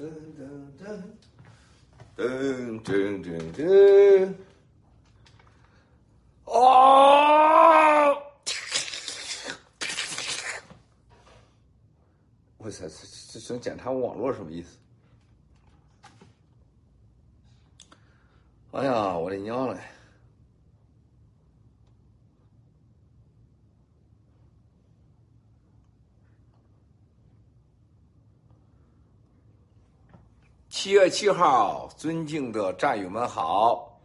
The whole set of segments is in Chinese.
噔噔噔噔噔噔噔，哦！我操，这这想检查网络什么意思？哎呀，我的娘嘞！七月七号，尊敬的战友们好！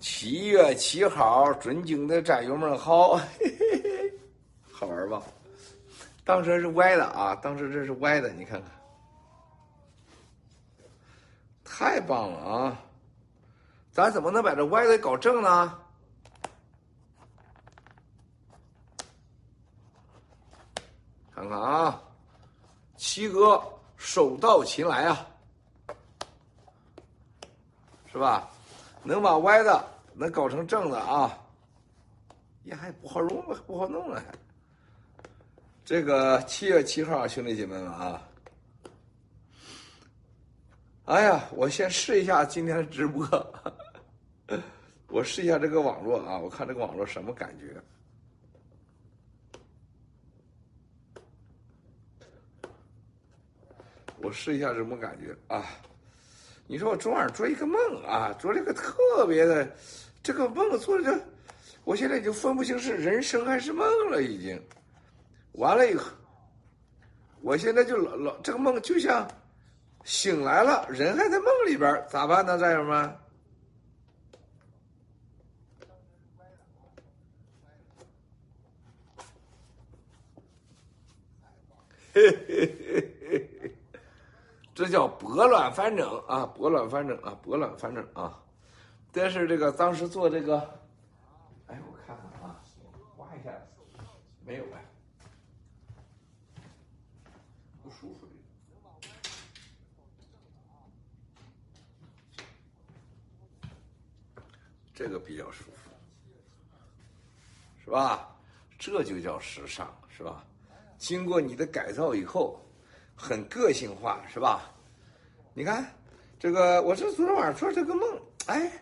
七月七号，尊敬的战友们好，嘿嘿嘿，好玩吧？当时是歪的啊，当时这是歪的，你看看，太棒了啊！咱怎么能把这歪的搞正呢？看看啊，七哥手到擒来啊！是吧？能把歪的能搞成正的啊，也还不好弄，不好弄了！这个七月七号，兄弟姐妹们啊，哎呀，我先试一下今天的直播，我试一下这个网络啊，我看这个网络什么感觉？我试一下什么感觉啊？你说我昨晚做一个梦啊，做了一个特别的，这个梦做的，我现在已经分不清是人生还是梦了，已经。完了以后，我现在就老老这个梦就像醒来了，人还在梦里边，咋办呢，战友们？嘿嘿嘿。这叫拨乱反正啊，拨乱反正啊，拨乱反正啊。但是这个当时做这个，哎，我看看啊，刮一下，没有哎，不舒服这个比较舒服，是吧？这就叫时尚，是吧？经过你的改造以后。很个性化是吧？你看，这个我这昨天晚上做这个梦，哎，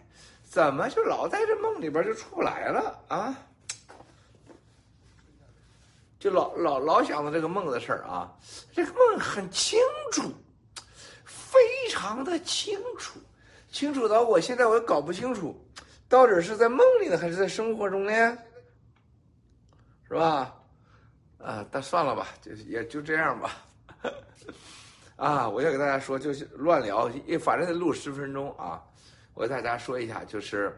怎么就老在这梦里边就出不来了啊？就老老老想着这个梦的事儿啊，这个梦很清楚，非常的清楚，清楚到我现在我也搞不清楚，到底是在梦里呢还是在生活中呢？是吧？啊，但算了吧，就也就这样吧。啊！我要给大家说，就是乱聊，反正得录十分钟啊。我给大家说一下，就是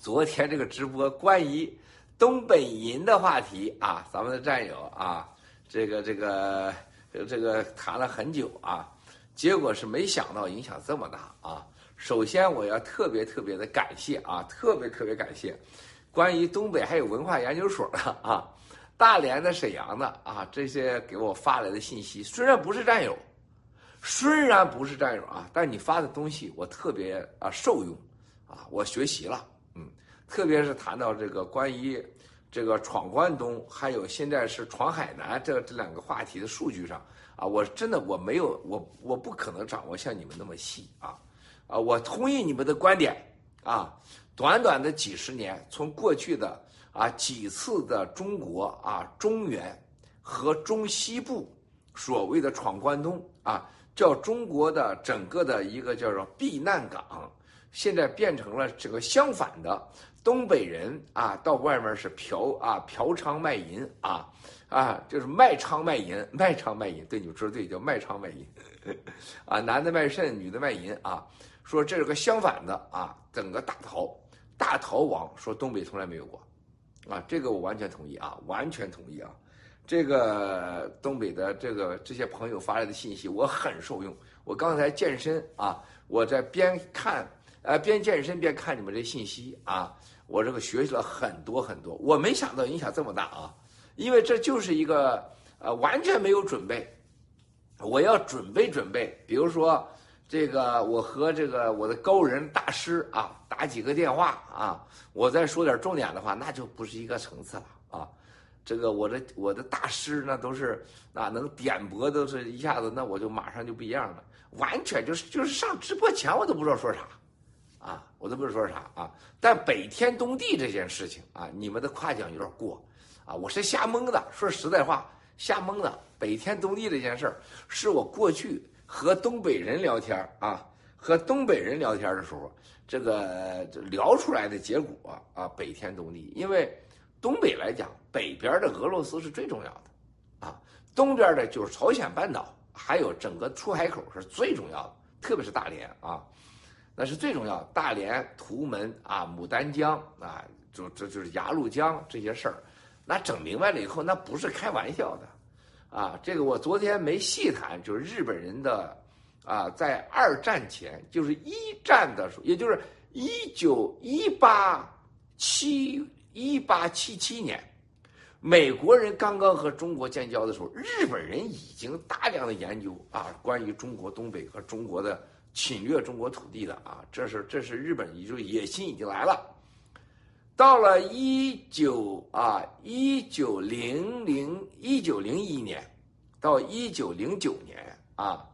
昨天这个直播关于东北银的话题啊，咱们的战友啊，这个这个这个谈了很久啊，结果是没想到影响这么大啊。首先，我要特别特别的感谢啊，特别特别感谢关于东北还有文化研究所的啊。大连的、沈阳的啊，这些给我发来的信息，虽然不是战友，虽然不是战友啊，但你发的东西我特别啊受用，啊，我学习了，嗯，特别是谈到这个关于这个闯关东，还有现在是闯海南这这两个话题的数据上啊，我真的我没有我我不可能掌握像你们那么细啊，啊，我同意你们的观点啊，短短的几十年，从过去的。啊，几次的中国啊，中原和中西部所谓的闯关东啊，叫中国的整个的一个叫做避难港，现在变成了这个相反的，东北人啊，到外面是嫖啊嫖娼卖淫啊啊，就是卖娼卖淫，卖娼卖淫，对，你们说对，叫卖娼卖淫，啊，男的卖肾，女的卖淫啊，说这是个相反的啊，整个大逃大逃亡，说东北从来没有过。啊，这个我完全同意啊，完全同意啊！这个东北的这个这些朋友发来的信息，我很受用。我刚才健身啊，我在边看呃边健身边看你们这信息啊，我这个学习了很多很多。我没想到影响这么大啊，因为这就是一个呃完全没有准备，我要准备准备，比如说。这个我和这个我的高人大师啊打几个电话啊，我再说点重点的话，那就不是一个层次了啊。这个我的我的大师那都是啊能点拨都是一下子，那我就马上就不一样了，完全就是就是上直播前我都不知道说啥，啊，我都不知道说啥啊。但北天东地这件事情啊，你们的夸奖有点过，啊，我是瞎蒙的，说实在话，瞎蒙的。北天东地这件事儿，是我过去和东北人聊天啊，和东北人聊天的时候，这个聊出来的结果啊，北天东地，因为。东北来讲，北边的俄罗斯是最重要的，啊，东边的就是朝鲜半岛，还有整个出海口是最重要的，特别是大连啊，那是最重要。大连、图门啊、牡丹江啊，就这就是鸭绿江这些事儿，那整明白了以后，那不是开玩笑的，啊，这个我昨天没细谈，就是日本人的啊，在二战前，就是一战的时候，也就是一九一八七。一八七七年，美国人刚刚和中国建交的时候，日本人已经大量的研究啊，关于中国东北和中国的侵略中国土地的啊，这是这是日本，也就野心已经来了。到了一九啊一九零零一九零一年，到一九零九年啊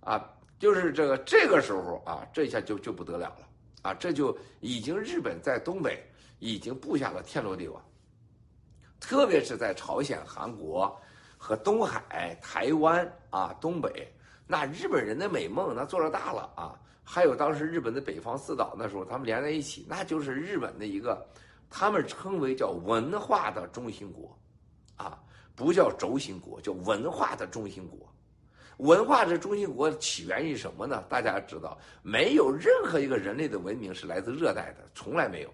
啊，就是这个这个时候啊，这下就就不得了了啊，这就已经日本在东北。已经布下了天罗地网，特别是在朝鲜、韩国和东海、台湾啊、东北，那日本人的美梦那做了大了啊！还有当时日本的北方四岛，那时候他们连在一起，那就是日本的一个，他们称为叫文化的中心国，啊，不叫轴心国，叫文化的中心国。文化的中心国起源于什么呢？大家知道，没有任何一个人类的文明是来自热带的，从来没有。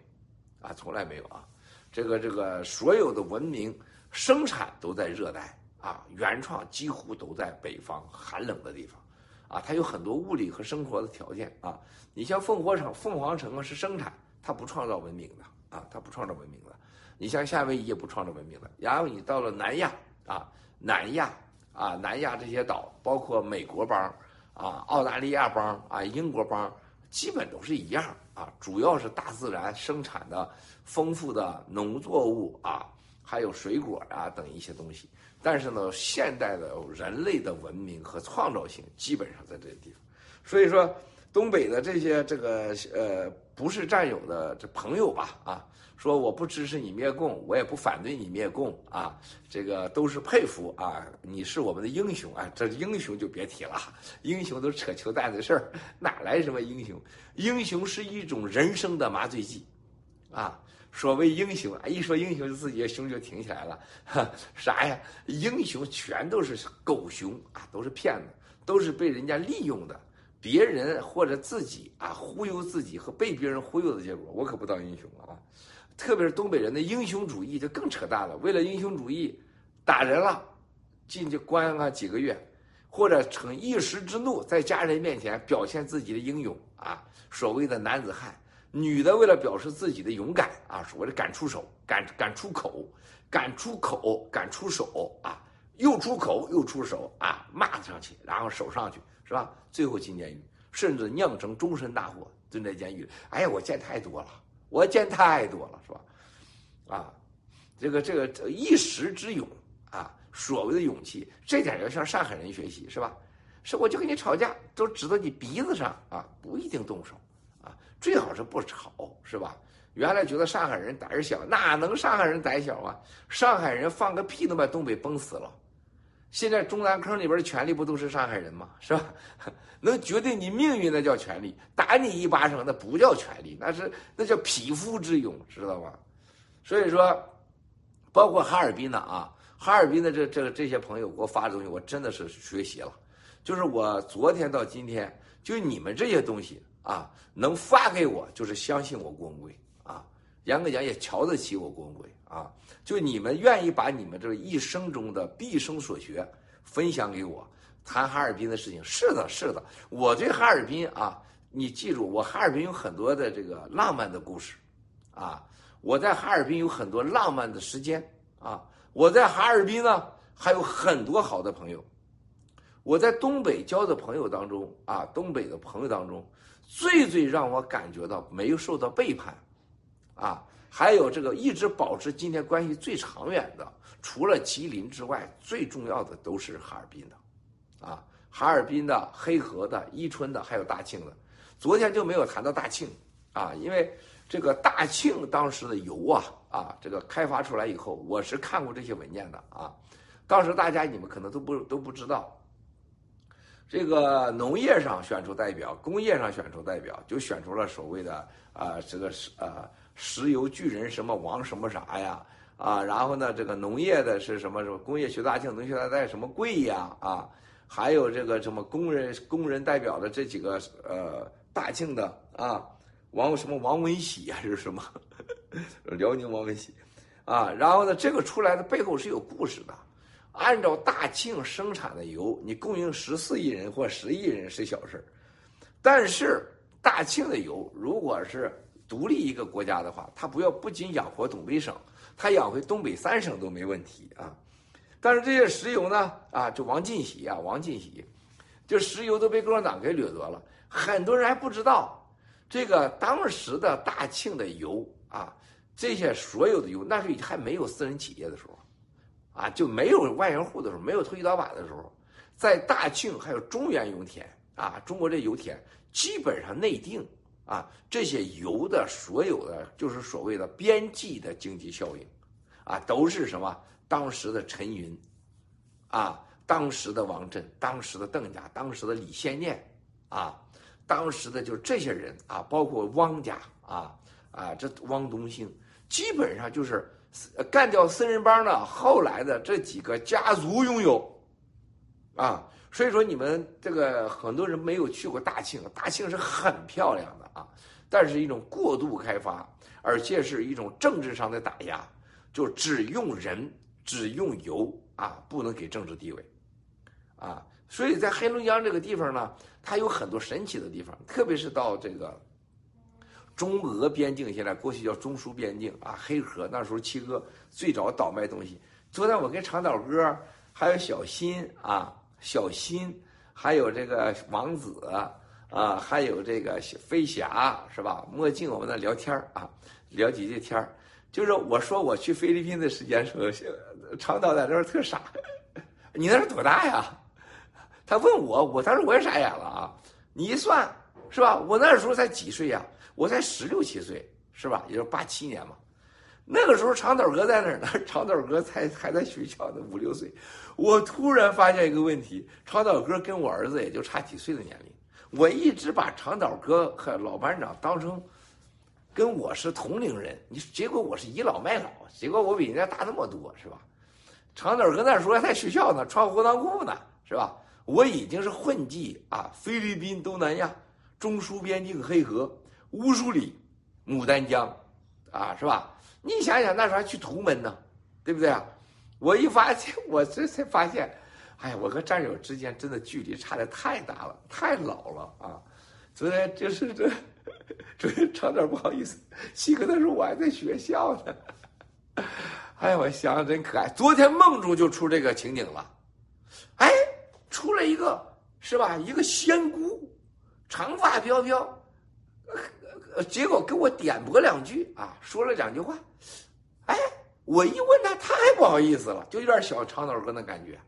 啊，从来没有啊，这个这个所有的文明生产都在热带啊，原创几乎都在北方寒冷的地方，啊，它有很多物理和生活的条件啊。你像凤凰城，凤凰城啊是生产，它不创造文明的啊，它不创造文明的。你像夏威夷也不创造文明的。然后你到了南亚啊，南亚啊，南亚这些岛，包括美国邦啊、澳大利亚邦啊、英国邦，基本都是一样。啊，主要是大自然生产的丰富的农作物啊，还有水果啊等一些东西。但是呢，现代的人类的文明和创造性基本上在这个地方。所以说，东北的这些这个呃不是战友的这朋友吧啊。说我不支持你灭共，我也不反对你灭共啊，这个都是佩服啊，你是我们的英雄啊，这英雄就别提了，英雄都扯球蛋的事儿，哪来什么英雄？英雄是一种人生的麻醉剂，啊，所谓英雄啊，一说英雄自己的胸就挺起来了，哈，啥呀？英雄全都是狗熊啊，都是骗子，都是被人家利用的，别人或者自己啊忽悠自己和被别人忽悠的结果，我可不当英雄了啊。特别是东北人的英雄主义就更扯淡了。为了英雄主义，打人了，进去关了几个月，或者逞一时之怒，在家人面前表现自己的英勇啊，所谓的男子汉。女的为了表示自己的勇敢啊，所谓的敢出手、敢敢出口、敢出口、敢出手啊，又出口又出手啊，骂上去，然后手上去是吧？最后进监狱，甚至酿成终身大祸，蹲在监狱。哎呀，我见太多了。我见太多了，是吧？啊，这个这个一时之勇啊，所谓的勇气，这点要向上海人学习，是吧？是我就跟你吵架，都指到你鼻子上啊，不一定动手，最好是不吵，是吧？原来觉得上海人胆儿小，哪能上海人胆小啊？上海人放个屁都把东北崩死了。现在中南坑里边的权力不都是上海人吗？是吧？能决定你命运的叫权力，打你一巴掌那不叫权力，那是那叫匹夫之勇，知道吗？所以说，包括哈尔滨的啊，哈尔滨的这这这些朋友给我发的东西，我真的是学习了。就是我昨天到今天，就你们这些东西啊，能发给我，就是相信我郭文贵啊，严格讲也瞧得起我郭文贵啊。就你们愿意把你们这一生中的毕生所学分享给我。谈哈尔滨的事情是的，是的，我对哈尔滨啊，你记住，我哈尔滨有很多的这个浪漫的故事，啊，我在哈尔滨有很多浪漫的时间，啊，我在哈尔滨呢还有很多好的朋友，我在东北交的朋友当中啊，东北的朋友当中，最最让我感觉到没有受到背叛，啊，还有这个一直保持今天关系最长远的，除了吉林之外，最重要的都是哈尔滨的，啊，哈尔滨的、黑河的、伊春的，还有大庆的。昨天就没有谈到大庆，啊，因为这个大庆当时的油啊，啊，这个开发出来以后，我是看过这些文件的啊。当时大家你们可能都不都不知道，这个农业上选出代表，工业上选出代表，就选出了所谓的啊，这个是呃石油巨人什么王什么啥呀。啊，然后呢，这个农业的是什么什么工业学大庆，农学大代什么贵呀？啊，还有这个什么工人工人代表的这几个呃大庆的啊，王什么王文喜还是什么 辽宁王文喜啊？然后呢，这个出来的背后是有故事的。按照大庆生产的油，你供应十四亿人或十亿人是小事但是大庆的油如果是独立一个国家的话，它不要不仅养活东北省。他养回东北三省都没问题啊，但是这些石油呢啊，就王进喜啊，王进喜，就石油都被共产党给掠夺了。很多人还不知道，这个当时的大庆的油啊，这些所有的油，那时候还没有私人企业的时候，啊，就没有万元户的时候，没有投机倒把的时候，在大庆还有中原油田啊，中国这油田基本上内定。啊，这些油的所有的就是所谓的边际的经济效应，啊，都是什么？当时的陈云，啊，当时的王震，当时的邓家，当时的李先念，啊，当时的就这些人啊，包括汪家，啊啊，这汪东兴，基本上就是干掉四人帮的后来的这几个家族拥有，啊，所以说你们这个很多人没有去过大庆，大庆是很漂亮的啊。但是一种过度开发，而且是一种政治上的打压，就只用人，只用油啊，不能给政治地位，啊，所以在黑龙江这个地方呢，它有很多神奇的地方，特别是到这个中俄边境，现在过去叫中苏边境啊，黑河那时候七哥最早倒卖东西。昨天我跟长岛哥还有小新啊，小新还有这个王子。啊，还有这个飞侠是吧？墨镜，我们那聊天啊，聊几句天就是我说我去菲律宾的时间时候，长岛在那儿特傻。你那是多大呀？他问我，我当时我也傻眼了啊。你一算是吧？我那时候才几岁呀？我才十六七岁是吧？也就八七年嘛。那个时候长岛哥在哪儿呢？长岛哥才还在学校呢，五六岁。我突然发现一个问题：长岛哥跟我儿子也就差几岁的年龄。我一直把长岛哥和老班长当成跟我是同龄人，你结果我是倚老卖老，结果我比人家大那么多，是吧？长岛哥那时候还在学校呢，穿活裆裤呢，是吧？我已经是混迹啊，菲律宾、东南亚、中苏边境、黑河、乌苏里、牡丹江，啊，是吧？你想想那时候还去图门呢，对不对啊？我一发现，我这才发现。哎呀，我和战友之间真的距离差的太大了，太老了啊！昨天就是这，昨天差点不好意思，七哥他说我还在学校呢。哎呀，我想想真可爱。昨天梦中就出这个情景了，哎，出来一个是吧？一个仙姑，长发飘飘，呃结果给我点拨两句啊，说了两句话。哎，我一问他，他还不好意思了，就有点小长脑哥那感觉。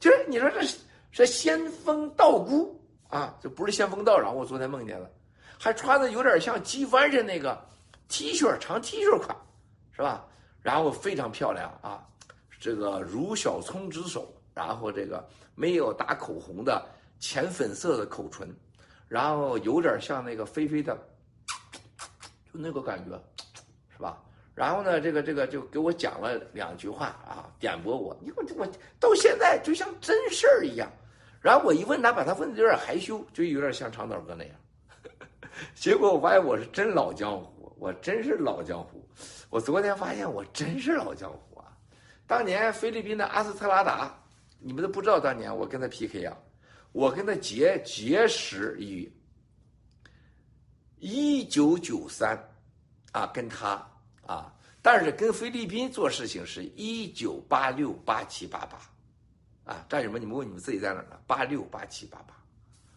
就是你说这是是仙风道姑啊，这不是仙风道长。我昨天梦见了，还穿的有点像机翻身那个 T 恤长 T 恤款，是吧？然后非常漂亮啊，这个如小葱之手，然后这个没有打口红的浅粉色的口唇，然后有点像那个菲菲的，那个感觉，是吧？然后呢，这个这个就给我讲了两句话啊，点拨我。你我我到现在就像真事儿一样。然后我一问他，把他问的有点害羞，就有点像长岛哥那样。结果我发现我是真老江湖，我真是老江湖。我昨天发现我真是老江湖啊！当年菲律宾的阿斯特拉达，你们都不知道，当年我跟他 PK 啊，我跟他结结识于一九九三啊，跟他。啊！但是跟菲律宾做事情是一九八六八七八八，啊，战友们，你们问你们自己在哪呢？八六八七八八，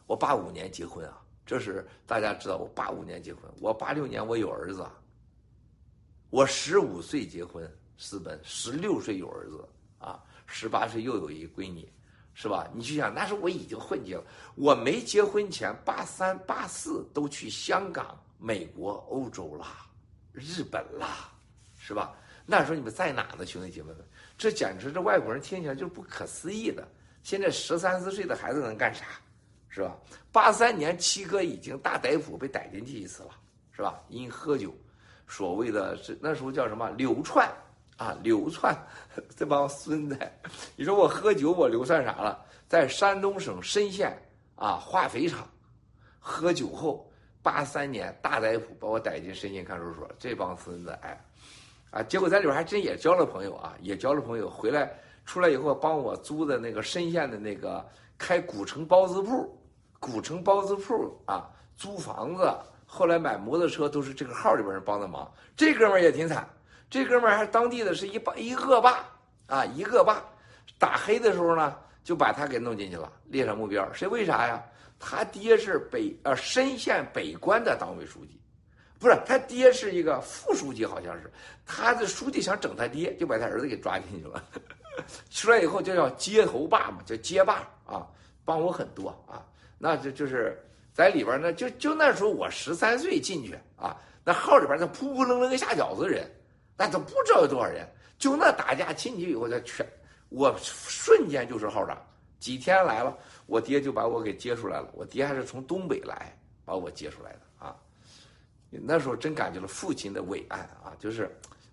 我八五年结婚啊，这是大家知道我八五年结婚，我八六年我有儿子，我十五岁结婚私奔，十六岁有儿子，啊，十八岁又有一闺女，是吧？你去想，那时候我已经混迹了。我没结婚前，八三八四都去香港、美国、欧洲啦，日本啦，是吧？那时候你们在哪呢，兄弟姐妹们？这简直这外国人听起来就是不可思议的。现在十三四岁的孩子能干啥，是吧？八三年七哥已经大逮捕被逮进去一次了，是吧？因喝酒，所谓的是那时候叫什么流窜啊，流窜这帮孙子。你说我喝酒，我流窜啥了？在山东省莘县啊化肥厂喝酒后，八三年大逮捕把我逮进莘县看守所。这帮孙子，哎，啊，结果在里边还真也交了朋友啊，也交了朋友，回来。出来以后，帮我租的那个莘县的那个开古城包子铺，古城包子铺啊，租房子，后来买摩托车都是这个号里边人帮的忙。这哥们儿也挺惨，这哥们儿还是当地的是一霸一恶霸啊，一恶霸，打黑的时候呢，就把他给弄进去了，列上目标。谁为啥呀？他爹是北呃深县北关的党委书记，不是他爹是一个副书记，好像是他的书记想整他爹，就把他儿子给抓进去了。出来以后就叫街头霸嘛，叫街霸啊，帮我很多啊。那就就是在里边呢，就就那时候我十三岁进去啊，那号里边那扑扑棱棱个下饺子人，那都不知道有多少人。就那打架亲戚以后，他全我瞬间就是号长。几天来了，我爹就把我给接出来了。我爹还是从东北来把我接出来的啊。那时候真感觉了父亲的伟岸啊，就是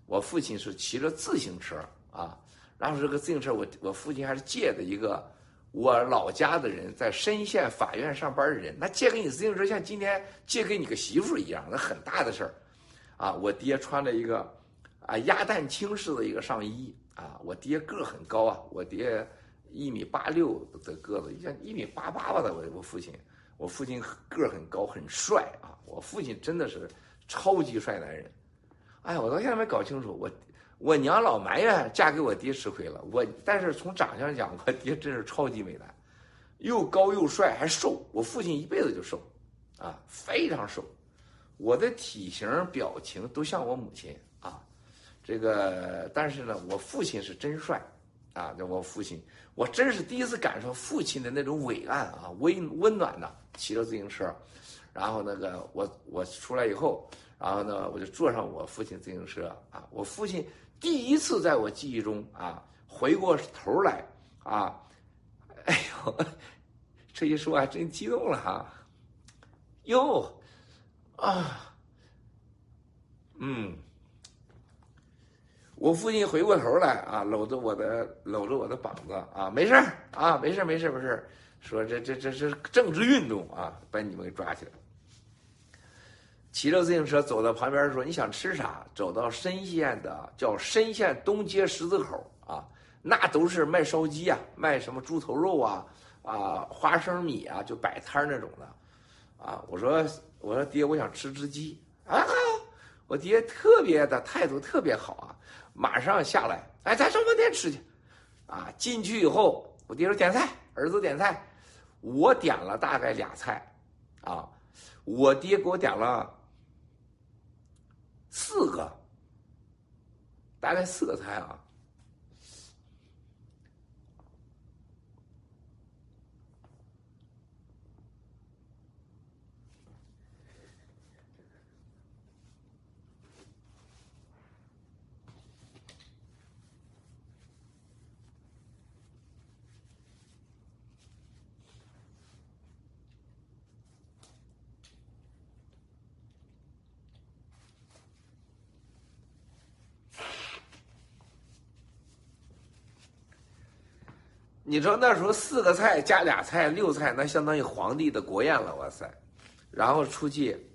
我父亲是骑着自行车啊。然后这个自行车，我我父亲还是借的一个我老家的人在深县法院上班的人，那借给你自行车像今天借给你个媳妇一样，那很大的事儿，啊，我爹穿了一个啊鸭蛋青式的一个上衣啊，我爹个儿很高啊，我爹一米八六的个子，像一米八八吧的我我父亲，我父亲个儿很高很帅啊，我父亲真的是超级帅男人，哎，我到现在没搞清楚我。我娘老埋怨嫁给我爹吃亏了，我但是从长相讲，我爹真是超级美男，又高又帅还瘦。我父亲一辈子就瘦，啊，非常瘦。我的体型表情都像我母亲，这个但是呢，我父亲是真帅，啊，我父亲，我真是第一次感受父亲的那种伟岸啊，温温暖的，骑着自行车，然后那个我我出来以后，然后呢，我就坐上我父亲自行车啊，我父亲。第一次在我记忆中啊，回过头来啊，哎呦，这一说还真激动了哈，哟，啊，嗯，我父亲回过头来啊，搂着我的搂着我的膀子啊，没事啊，没事没事没事，说这这这是政治运动啊，把你们给抓起来。骑着自行车走到旁边说：“你想吃啥？”走到深县的叫深县东街十字口啊，那都是卖烧鸡啊，卖什么猪头肉啊，啊花生米啊，就摆摊那种的，啊，我说我说爹，我想吃只鸡啊，我爹特别的态度特别好啊，马上下来，哎，咱上饭店吃去，啊，进去以后，我爹说点菜，儿子点菜，我点了大概俩菜，啊，我爹给我点了。四个，大概四个菜啊。你知道那时候四个菜加俩菜六菜，那相当于皇帝的国宴了，哇塞！然后出去，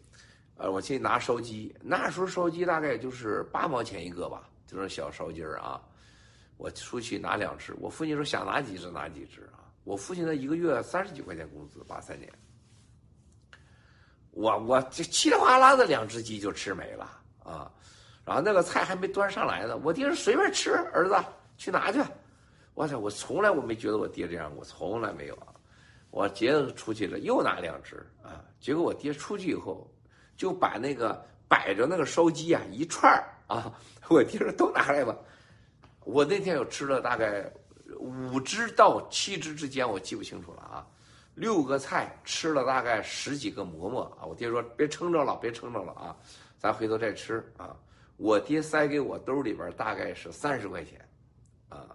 呃，我去拿烧鸡，那时候烧鸡大概就是八毛钱一个吧，就是小烧鸡儿啊。我出去拿两只，我父亲说想拿几只拿几只啊。我父亲那一个月三十几块钱工资，八三年，我我这稀里哗啦的两只鸡就吃没了啊。然后那个菜还没端上来呢，我爹说随便吃，儿子去拿去。我操！我从来我没觉得我爹这样，我从来没有啊。我接着出去了，又拿两只啊。结果我爹出去以后，就把那个摆着那个烧鸡啊一串儿啊，我爹说都拿来吧。我那天有吃了大概五只到七只之间，我记不清楚了啊。六个菜吃了大概十几个馍馍啊！我爹说别撑着了，别撑着了啊，咱回头再吃啊。我爹塞给我兜里边大概是三十块钱，啊。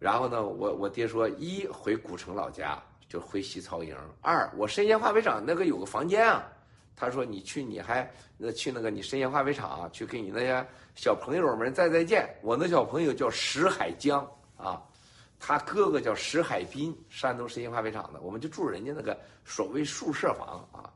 然后呢，我我爹说一回古城老家就回西曹营，二我生鲜化肥厂那个有个房间啊。他说你去你还那去那个你生鲜化肥厂去给你那些小朋友们再再见。我那小朋友叫石海江啊。他哥哥叫石海滨，山东实心化肥厂的，我们就住人家那个所谓宿舍房啊。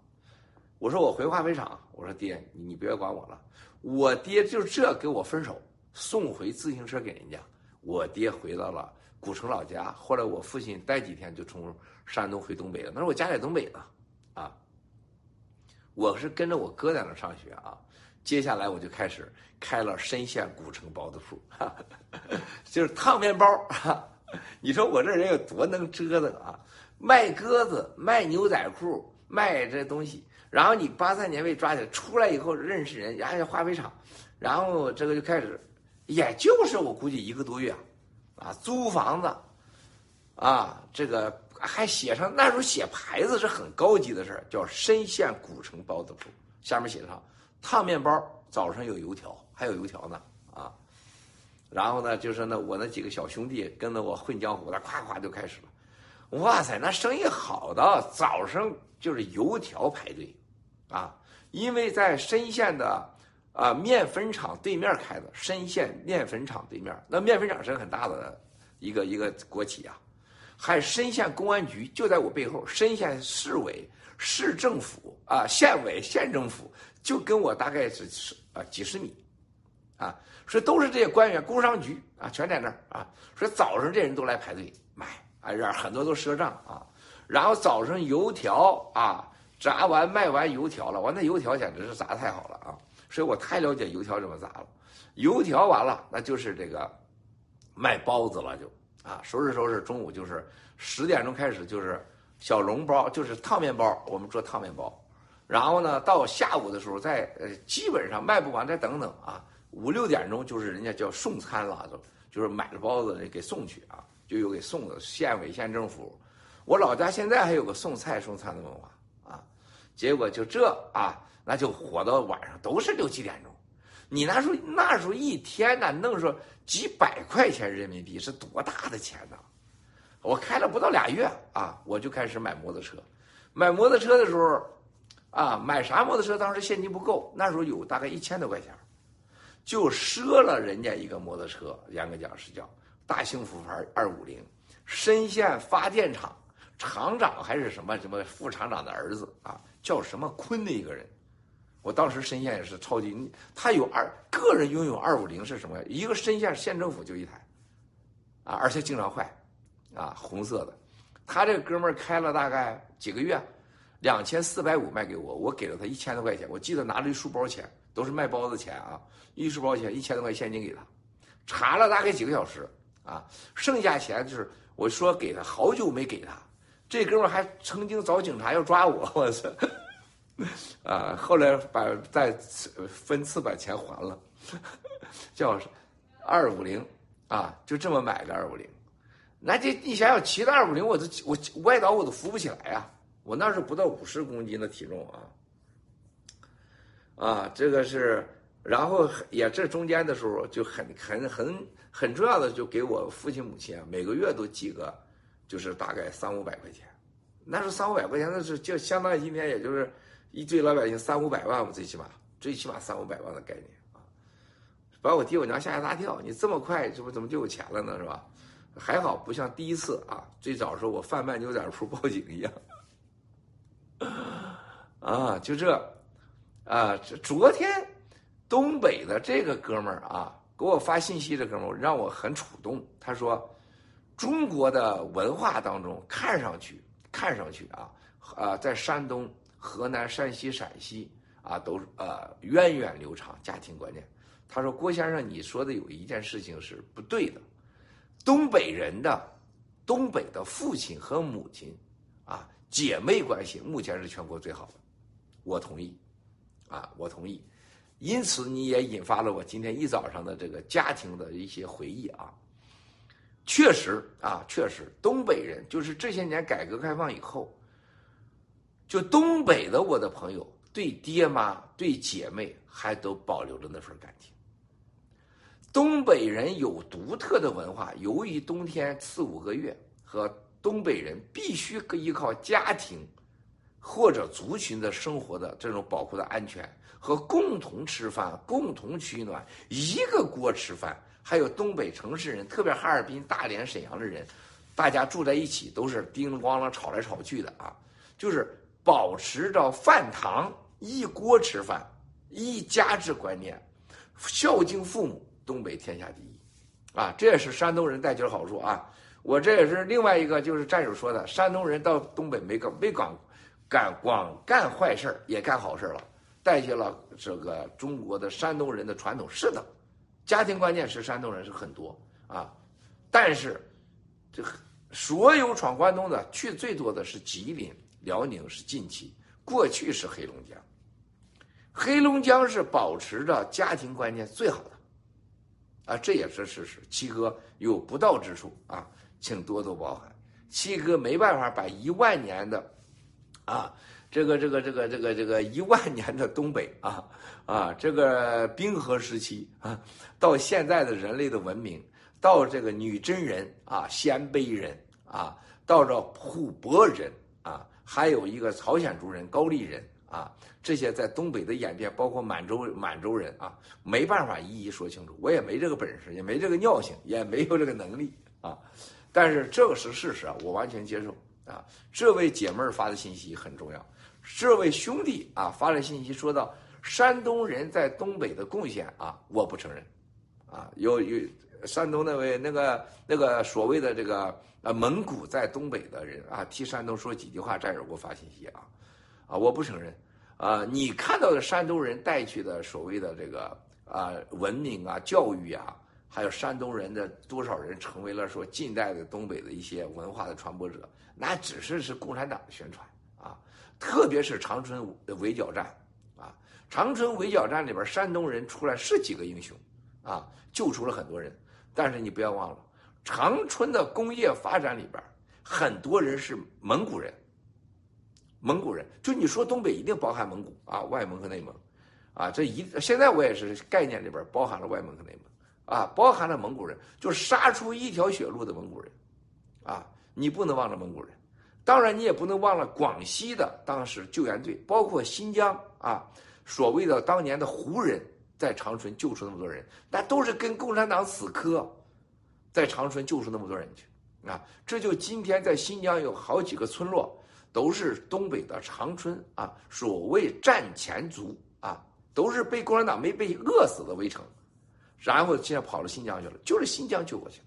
我说我回化肥厂，我说爹，你你别管我了。我爹就这跟我分手，送回自行车给人家。我爹回到了古城老家，后来我父亲待几天就从山东回东北了。那时候我家在东北呢，啊，我是跟着我哥在那上学啊。接下来我就开始开了深县古城包子铺，就是烫面包。你说我这人有多能折腾啊？卖鸽子，卖牛仔裤，卖这东西。然后你八三年被抓起来，出来以后认识人，然后化肥厂，然后这个就开始，也就是我估计一个多月，啊，租房子，啊，这个还写上那时候写牌子是很高级的事儿，叫深县古城包子铺，下面写上烫面包，早上有油条，还有油条呢，啊。然后呢，就是那我那几个小兄弟跟着我混江湖，的夸夸就开始了。哇塞，那生意好的，早上就是油条排队，啊，因为在深县的啊面粉厂对面开的，深县面粉厂对面，那面粉厂是很大的一个一个国企啊，还深县公安局就在我背后，深县市委、市政府啊、县委、县政府就跟我大概是是啊几十米，啊。说都是这些官员，工商局啊，全在那儿啊。说早上这人都来排队买，啊，这很多都赊账啊。然后早上油条啊，炸完卖完油条了，完那油条简直是炸太好了啊。所以我太了解油条怎么砸了。油条完了，那就是这个卖包子了，就啊，收拾收拾，中午就是十点钟开始就是小笼包，就是烫面包，我们做烫面包。然后呢，到下午的时候再呃，基本上卖不完，再等等啊。五六点钟就是人家叫送餐了，就就是买了包子给送去啊，就有给送的县委县政府。我老家现在还有个送菜送餐的文化啊，结果就这啊，那就火到晚上都是六七点钟。你那时候那时候一天呢弄说几百块钱人民币是多大的钱呢？我开了不到俩月啊，我就开始买摩托车。买摩托车的时候啊，买啥摩托车？当时现金不够，那时候有大概一千多块钱。就赊了人家一个摩托车，严格讲是叫大幸福牌二五零，深县发电厂厂长还是什么什么副厂长的儿子啊，叫什么坤的一个人。我当时深县也是超级，他有二个人拥有二五零是什么？一个深县县政府就一台，啊，而且经常坏，啊，红色的。他这哥们儿开了大概几个月，两千四百五卖给我，我给了他一千多块钱，我记得拿了一书包钱。都是卖包子钱啊，一书包钱一千多块现金给他，查了大概几个小时啊，剩下钱就是我说给他，好久没给他，这哥们儿还曾经找警察要抓我，我操，啊，后来把再分次把钱还了，叫二五零啊，就这么买的二五零，那这你想想骑的二五零，我都我歪倒我都扶不起来呀，我那是不到五十公斤的体重啊。啊，这个是，然后也这中间的时候就很很很很重要的，就给我父亲母亲啊，每个月都寄个，就是大概三五百块钱，那是三五百块钱，那是就相当于今天也就是一堆老百姓三五百万吧，最起码最起码三五百万的概念啊，把我爹我娘吓一大跳，你这么快这不怎么就有钱了呢是吧？还好不像第一次啊，最早时候我贩卖牛仔裤报警一样，啊，就这。啊，这昨天东北的这个哥们儿啊，给我发信息，这哥们儿让我很触动。他说，中国的文化当中，看上去看上去啊，啊，在山东、河南、山西、陕西啊，都呃源远流长，家庭观念。他说，郭先生，你说的有一件事情是不对的。东北人的东北的父亲和母亲啊，姐妹关系目前是全国最好的，我同意。啊，我同意，因此你也引发了我今天一早上的这个家庭的一些回忆啊。确实啊，确实，东北人就是这些年改革开放以后，就东北的我的朋友对爹妈、对姐妹还都保留着那份感情。东北人有独特的文化，由于冬天四五个月和东北人必须依靠家庭或者族群的生活的这种保护的安全和共同吃饭、共同取暖，一个锅吃饭。还有东北城市人，特别哈尔滨、大连、沈阳的人，大家住在一起都是叮咣啷吵来吵去的啊，就是保持着饭堂一锅吃饭、一家之观念，孝敬父母，东北天下第一，啊，这也是山东人带去的好处啊。我这也是另外一个，就是战友说的，山东人到东北没干没干干光干坏事也干好事了，带去了这个中国的山东人的传统。是的。家庭观念是山东人是很多啊，但是这所有闯关东的去最多的是吉林、辽宁是近期，过去是黑龙江，黑龙江是保持着家庭观念最好的，啊，这也是事实。七哥有不到之处啊，请多多包涵。七哥没办法把一万年的，啊。这个这个这个这个这个一万年的东北啊啊，这个冰河时期啊，到现在的人类的文明，到这个女真人啊、鲜卑人啊，到这吐蕃人，还有一个朝鲜族人、高丽人啊，这些在东北的演变，包括满洲满洲人啊，没办法一一说清楚，我也没这个本事，也没这个尿性，也没有这个能力啊。但是这个是事实啊，我完全接受啊。这位姐妹发的信息很重要。这位兄弟啊，发的信息说到山东人在东北的贡献啊，我不承认，啊，有有山东那位那个那个所谓的这个呃蒙古在东北的人啊，替山东说几句话，战友给我发信息啊，啊，我不承认，啊，你看到的山东人带去的所谓的这个啊文明啊教育啊，还有山东人的多少人成为了说近代的东北的一些文化的传播者，那只是是共产党的宣传啊。特别是长春围剿战，啊，长春围剿战里边，山东人出来是几个英雄，啊，救出了很多人。但是你不要忘了，长春的工业发展里边，很多人是蒙古人。蒙古人，就你说东北一定包含蒙古啊，外蒙和内蒙，啊，这一现在我也是概念里边包含了外蒙和内蒙，啊，包含了蒙古人，就杀出一条血路的蒙古人，啊，你不能忘了蒙古人。当然，你也不能忘了广西的当时救援队，包括新疆啊，所谓的当年的胡人，在长春救出那么多人，那都是跟共产党死磕，在长春救出那么多人去啊！这就今天在新疆有好几个村落，都是东北的长春啊，所谓战前族啊，都是被共产党没被饿死的围城，然后现在跑到新疆去了，就是新疆救过去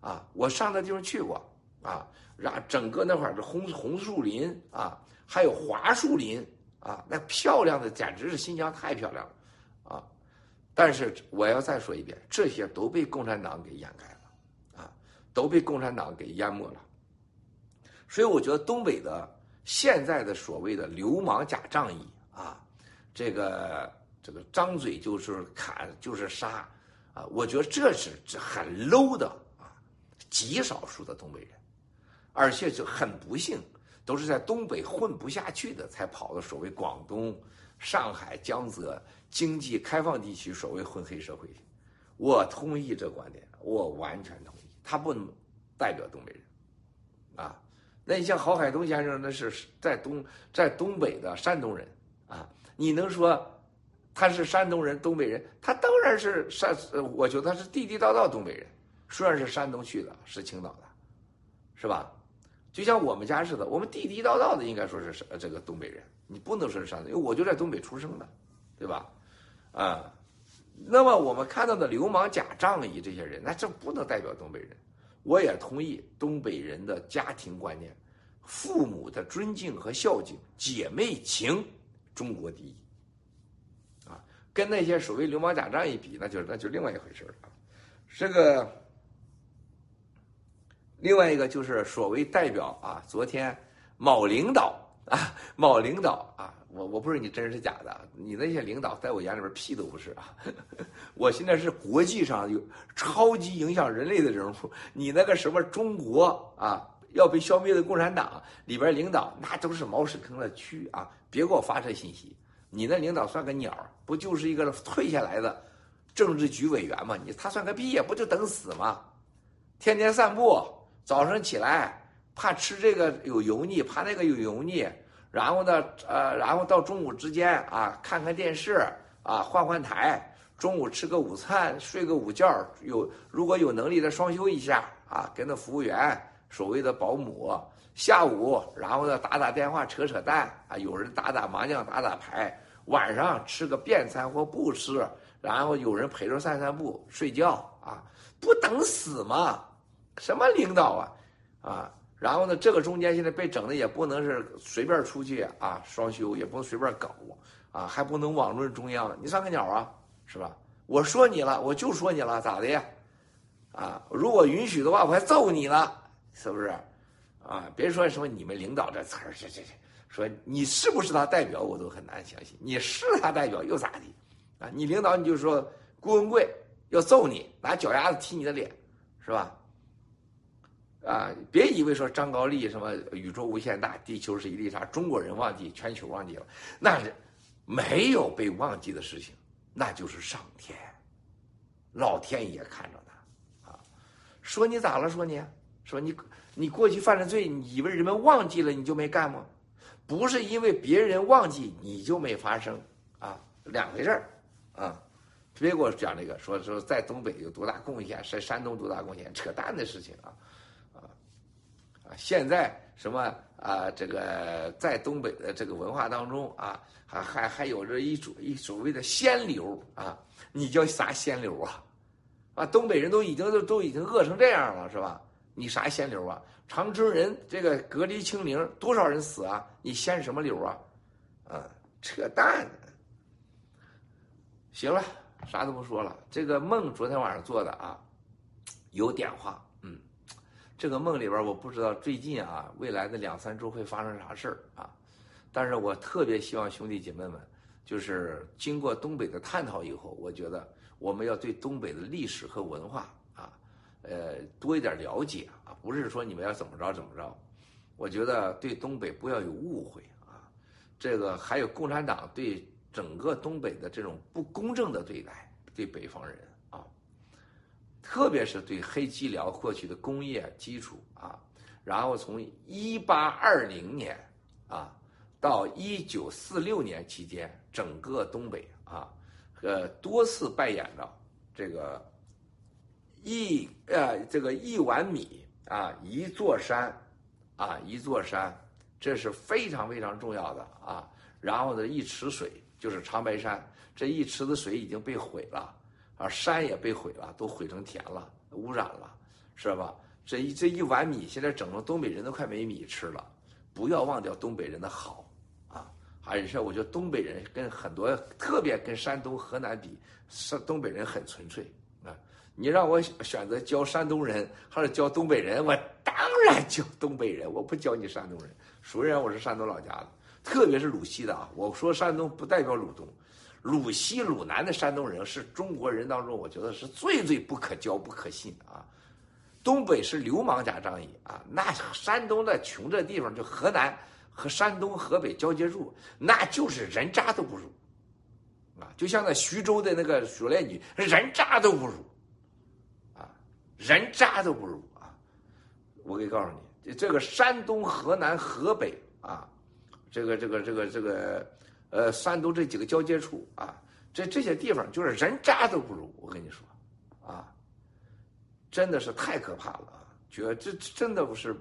的，啊，我上那地方去过啊。然后整个那块儿的红红树林啊，还有桦树林啊，那漂亮的简直是新疆太漂亮了！但是我要再说一遍，这些都被共产党给掩盖了啊，都被共产党给淹没了。所以我觉得东北的现在的所谓的流氓假仗义啊，这个这个张嘴就是砍就是杀啊，我觉得这是很 low 的啊，极少数的东北人。而且就很不幸，都是在东北混不下去的，才跑到所谓广东、上海、江浙经济开放地区，所谓混黑社会。我同意这观点，我完全同意。他不能代表东北人，啊，那你像郝海东先生，那是在东在东北的山东人，啊，你能说他是山东人、东北人？他当然是山，我觉得他是地地道道东北人，虽然是山东去的，是青岛的，是吧？就像我们家似的，我们地地道道的应该说是这个东北人，你不能说是山东，因为我就在东北出生的，对吧？啊，那么我们看到的流氓假仗义这些人，那这不能代表东北人。我也同意东北人的家庭观念，父母的尊敬和孝敬，姐妹情，中国第一。啊，跟那些所谓流氓假仗义比，那就那就另外一回事了。这个。另外一个就是所谓代表啊，昨天某领导啊，某领导啊，我我不知道你真是假的，你那些领导在我眼里边屁都不是啊！我现在是国际上有超级影响人类的人物，你那个什么中国啊要被消灭的共产党里边领导，那都是茅屎坑的蛆啊！别给我发这信息，你那领导算个鸟，不就是一个退下来的政治局委员吗？你他算个屁，不就等死吗？天天散步，早上起来怕吃这个有油腻，怕那个有油腻。然后呢，呃，然后到中午之间啊，看看电视啊，换换台。中午吃个午餐，睡个午觉。有如果有能力的双休一下啊，跟那服务员，所谓的保姆。下午，然后呢，打打电话，扯扯淡啊，有人打打麻将，打打牌。晚上吃个便餐或不吃，然后有人陪着散散步，睡觉啊，不等死吗？什么领导啊，啊？然后呢，这个中间现在被整的也不能是随便出去啊，双休也不能随便搞啊，还不能网论中央，你算个鸟啊，是吧？我说你了，我就说你了，咋的呀？啊，如果允许的话，我还揍你呢，是不是？啊，别说什么你们领导这词儿，这这这，说你是不是他代表，我都很难相信。你是他代表又咋的？啊，你领导你就说郭文贵要揍你，拿脚丫子踢你的脸，是吧？啊！别以为说张高丽什么宇宙无限大，地球是一粒沙，中国人忘记，全球忘记了，那是没有被忘记的事情，那就是上天，老天爷看着呢，啊！说你咋了？说你，说你，你过去犯了罪，你以为人们忘记了你就没干吗？不是因为别人忘记你就没发生啊，两回事儿啊！别给我讲这个，说说在东北有多大贡献，在山东多大贡献，扯淡的事情啊！啊现在什么啊？这个在东北的这个文化当中啊，还还还有着一种一所谓的仙流啊，你叫啥仙流啊？啊，东北人都已经都都已经饿成这样了，是吧？你啥仙流啊？长春人这个隔离清零，多少人死啊？你仙什么流啊？啊，扯淡！行了，啥都不说了。这个梦昨天晚上做的啊，有点话。这个梦里边，我不知道最近啊，未来的两三周会发生啥事儿啊，但是我特别希望兄弟姐妹们，就是经过东北的探讨以后，我觉得我们要对东北的历史和文化啊，呃，多一点了解啊，不是说你们要怎么着怎么着，我觉得对东北不要有误会啊，这个还有共产党对整个东北的这种不公正的对待，对北方人。特别是对黑吉辽获取的工业基础啊，然后从一八二零年啊到一九四六年期间，整个东北啊，呃多次扮演着这个一呃这个一碗米啊一座山啊一座山，这是非常非常重要的啊。然后呢，一池水就是长白山，这一池子水已经被毁了。啊，山也被毁了，都毁成田了，污染了，是吧？这一这一碗米，现在整个东北人都快没米吃了。不要忘掉东北人的好，啊，而且我觉得东北人跟很多，特别跟山东、河南比，山东北人很纯粹啊。你让我选择教山东人还是教东北人，我当然教东北人，我不教你山东人。虽然我是山东老家的，特别是鲁西的啊，我说山东不代表鲁东。鲁西、鲁南的山东人是中国人当中，我觉得是最最不可交、不可信的啊。东北是流氓加仗义啊，那山东的穷这地方，就河南和山东、河北交接处，那就是人渣都不如啊。就像那徐州的那个雪莲女，人渣都不如啊，人渣都不如啊。我可以告诉你，这个山东、河南、河北啊，这个、这个、这个、这个。呃，山东这几个交界处啊，这这些地方就是人渣都不如。我跟你说，啊，真的是太可怕了！觉得这真的不是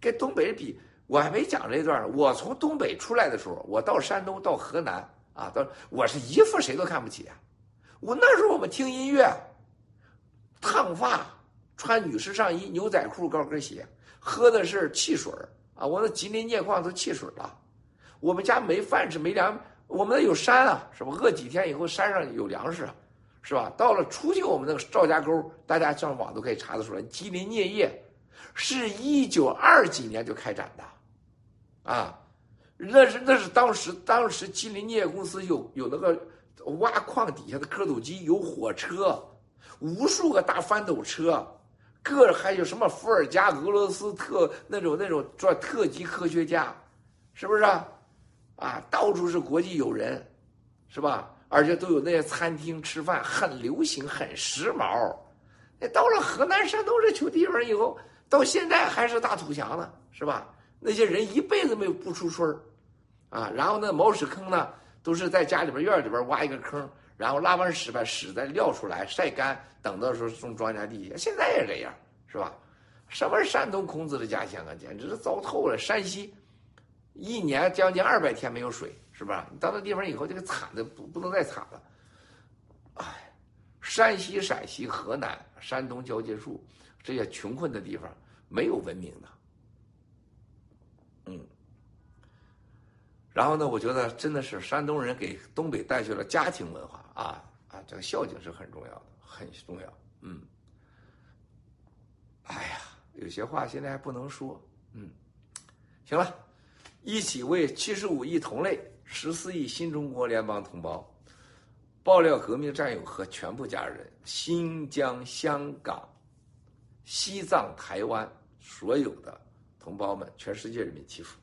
跟东北比。我还没讲这段呢。我从东北出来的时候，我到山东，到河南啊，到我是一副谁都看不起。我那时候我们听音乐，烫发，穿女士上衣、牛仔裤、高跟鞋，喝的是汽水啊！我那吉林镍矿都汽水了。我们家没饭吃，没粮，我们那有山啊，是吧？饿几天以后，山上有粮食，是吧？到了出去，我们那个赵家沟，大家上网都可以查得出来。吉林镍业是一九二几年就开展的，啊，那是那是当时当时吉林镍业公司有有那个挖矿底下的蝌蚪机，有火车，无数个大翻斗车，各还有什么伏尔加、俄罗斯特那种那种做特级科学家，是不是啊？啊，到处是国际友人，是吧？而且都有那些餐厅吃饭，很流行，很时髦。那到了河南、山东这穷地方以后，到现在还是大土墙呢，是吧？那些人一辈子没有不出村儿，啊，然后那茅屎坑呢，都是在家里边院里边挖一个坑，然后拉完屎把屎再撂出来晒干，等到时候种庄稼地。现在也这样，是吧？什么山东孔子的家乡啊，简直是糟透了。山西一年将近二百天没有水，是吧？你到那地方以后，这个惨的不不能再惨了。哎，山西、陕西、河南、山东交界处这些穷困的地方，没有文明的。嗯，然后呢，我觉得真的是山东人给东北带去了家庭文化啊啊，这个孝敬是很重要的，很重要。嗯，哎呀，有些话现在还不能说。嗯，行了，一起为七十五亿同类、十四亿新中国联邦同胞、爆料革命战友和全部家人、新疆、香港、西藏、台湾所有的。同胞们，全世界人民祈福。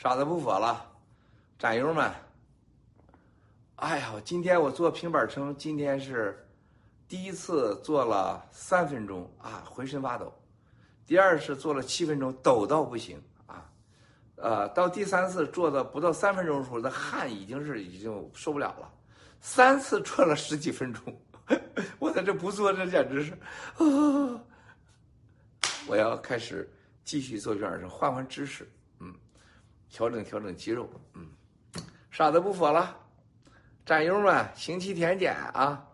傻子不佛了，战友们！哎呀，今天我做平板撑，今天是第一次做了三分钟啊，浑身发抖；第二次做了七分钟，抖到不行啊。呃，到第三次做的不到三分钟的时候，那汗已经是已经受不了了。三次做了十几分钟，我在这不做，这简直是啊！我要开始继续做平板撑，换换姿势。调整调整肌肉，嗯，啥都不说了，战友们，星期天见啊！